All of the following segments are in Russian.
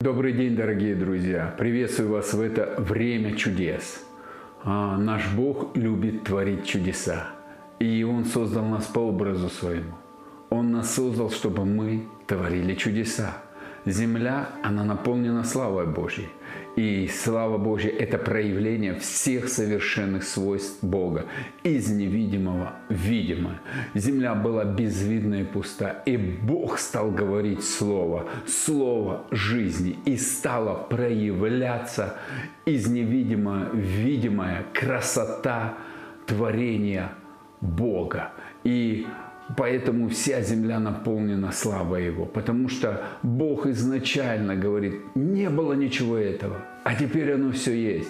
Добрый день, дорогие друзья! Приветствую вас в это время чудес. А, наш Бог любит творить чудеса. И Он создал нас по образу своему. Он нас создал, чтобы мы творили чудеса. Земля, она наполнена славой Божьей. И слава Божья – это проявление всех совершенных свойств Бога. Из невидимого видимое. Земля была безвидна и пуста. И Бог стал говорить Слово, Слово жизни. И стала проявляться из невидимого в видимое красота творения Бога. И Поэтому вся земля наполнена славой Его. Потому что Бог изначально говорит, не было ничего этого, а теперь оно все есть.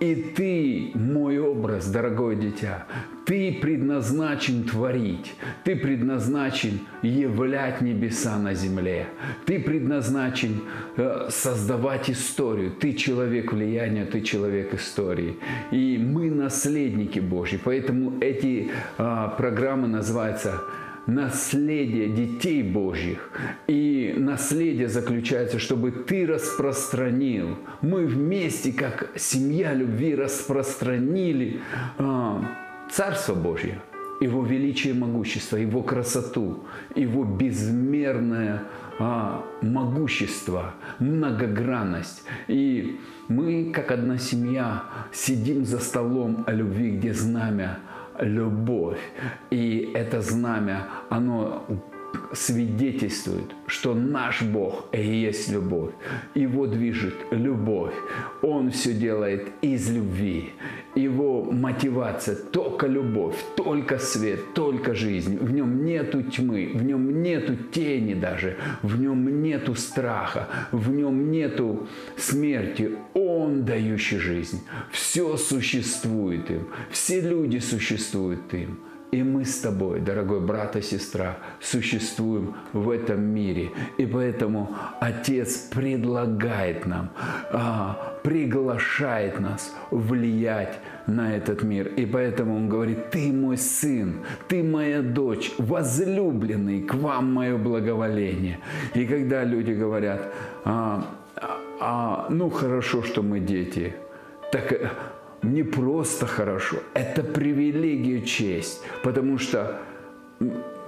И ты, мой образ, дорогое дитя, ты предназначен творить, ты предназначен являть небеса на земле, ты предназначен э, создавать историю, ты человек влияния, ты человек истории. И мы наследники Божьи, поэтому эти э, программы называются наследие детей Божьих. И наследие заключается, чтобы ты распространил. Мы вместе, как семья любви, распространили а, Царство Божье, Его величие и могущество, Его красоту, Его безмерное а, могущество, многогранность. И мы, как одна семья, сидим за столом о любви, где знамя любовь. И это знамя, оно свидетельствует, что наш Бог есть любовь. Его движет любовь. Он все делает из любви. Его мотивация только любовь, только свет, только жизнь. В нем нету тьмы, в нем нету тени даже, в нем нету страха, в нем нету смерти. Он дающий жизнь. Все существует им. Все люди существуют им. И мы с тобой, дорогой брат и сестра, существуем в этом мире. И поэтому Отец предлагает нам, а, приглашает нас влиять на этот мир. И поэтому Он говорит, ты мой сын, ты моя дочь, возлюбленный, к вам мое благоволение. И когда люди говорят, а, а, ну хорошо, что мы дети, так не просто хорошо, это привилегия, честь, потому что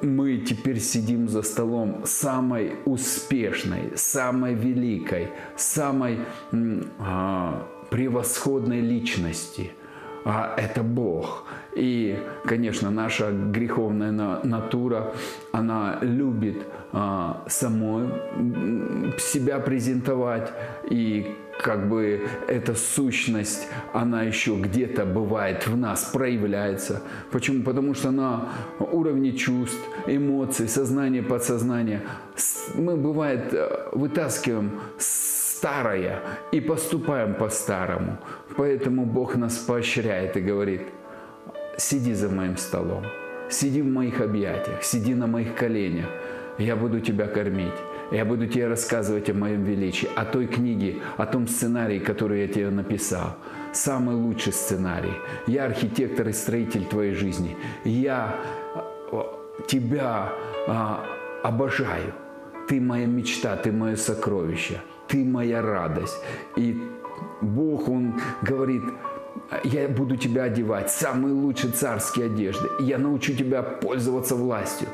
мы теперь сидим за столом самой успешной, самой великой, самой а, превосходной личности. А это Бог. И, конечно, наша греховная натура, она любит а, самой себя презентовать и как бы эта сущность, она еще где-то бывает в нас, проявляется. Почему? Потому что на уровне чувств, эмоций, сознания, подсознания мы, бывает, э, вытаскиваем старое и поступаем по-старому. Поэтому Бог нас поощряет и говорит, сиди за моим столом, сиди в моих объятиях, сиди на моих коленях, я буду тебя кормить. Я буду тебе рассказывать о моем величии, о той книге, о том сценарии, который я тебе написал. Самый лучший сценарий. Я архитектор и строитель твоей жизни. Я э, тебя а, обожаю. Ты моя мечта, ты мое сокровище, ты моя радость. И Бог, Он говорит, я буду тебя одевать, самые лучшие царские одежды. Я научу тебя пользоваться властью.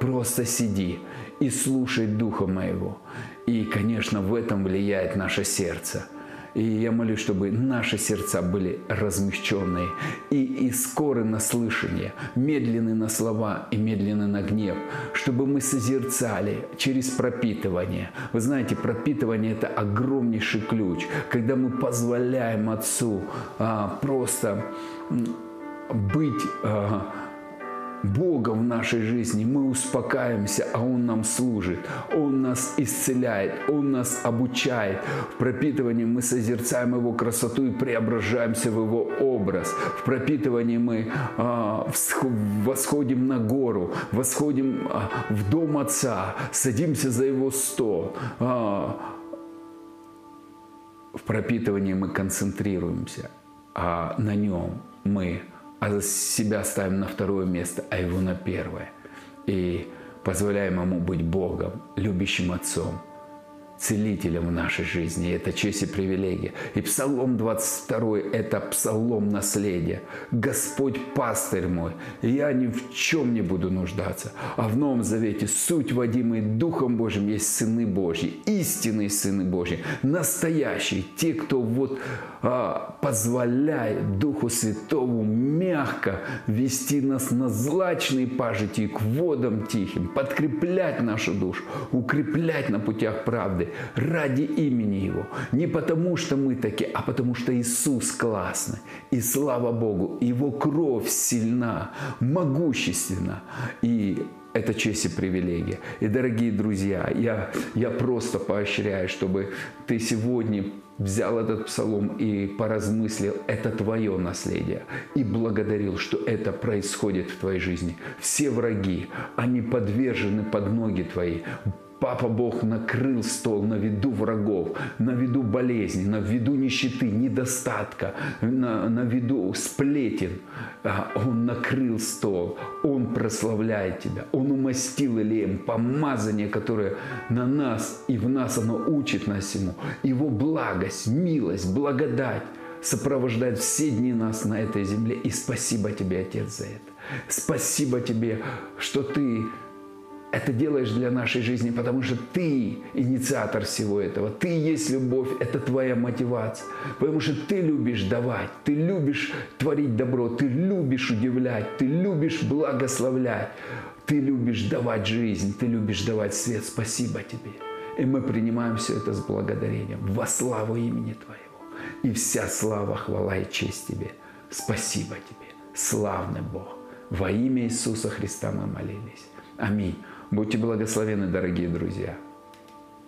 Просто сиди и слушай Духа моего. И, конечно, в этом влияет наше сердце. И я молюсь, чтобы наши сердца были размягченные и, и скоры на слышание, медленны на слова и медленны на гнев, чтобы мы созерцали через пропитывание. Вы знаете, пропитывание – это огромнейший ключ, когда мы позволяем Отцу а, просто быть а, Бога в нашей жизни, мы успокаиваемся, а Он нам служит. Он нас исцеляет, Он нас обучает. В пропитывании мы созерцаем Его красоту и преображаемся в Его образ. В пропитывании мы а, восходим на гору, восходим а, в дом Отца, садимся за Его стол. А, в пропитывании мы концентрируемся, а на нем мы а себя ставим на второе место, а его на первое. И позволяем ему быть Богом, любящим Отцом, целителем в нашей жизни. Это честь и привилегия. И Псалом 22 – это псалом наследия. Господь пастырь мой, я ни в чем не буду нуждаться. А в Новом Завете суть водимый Духом Божьим есть сыны Божьи, истинные сыны Божьи, настоящие, те, кто вот а, позволяет Духу Святому мягко вести нас на злачные пажити к водам тихим, подкреплять нашу душу, укреплять на путях правды ради имени Его. Не потому, что мы такие, а потому, что Иисус классный. И слава Богу, Его кровь сильна, могущественна. И это честь и привилегия. И, дорогие друзья, я, я просто поощряю, чтобы ты сегодня взял этот псалом и поразмыслил, это твое наследие, и благодарил, что это происходит в твоей жизни. Все враги, они подвержены под ноги твои. Папа Бог накрыл стол на виду врагов, на виду болезни, на виду нищеты, недостатка, на, на виду сплетен. А, он накрыл стол, Он прославляет тебя, Он умастил Илеем помазание, которое на нас и в нас оно учит нас ему. Его благость, милость, благодать сопровождает все дни нас на этой земле. И спасибо тебе, Отец, за это. Спасибо тебе, что ты это делаешь для нашей жизни, потому что ты инициатор всего этого. Ты есть любовь, это твоя мотивация. Потому что ты любишь давать, ты любишь творить добро, ты любишь удивлять, ты любишь благословлять, ты любишь давать жизнь, ты любишь давать свет. Спасибо тебе. И мы принимаем все это с благодарением во славу имени Твоего. И вся слава, хвала и честь Тебе. Спасибо Тебе, славный Бог. Во имя Иисуса Христа мы молились. Аминь. Будьте благословены, дорогие друзья.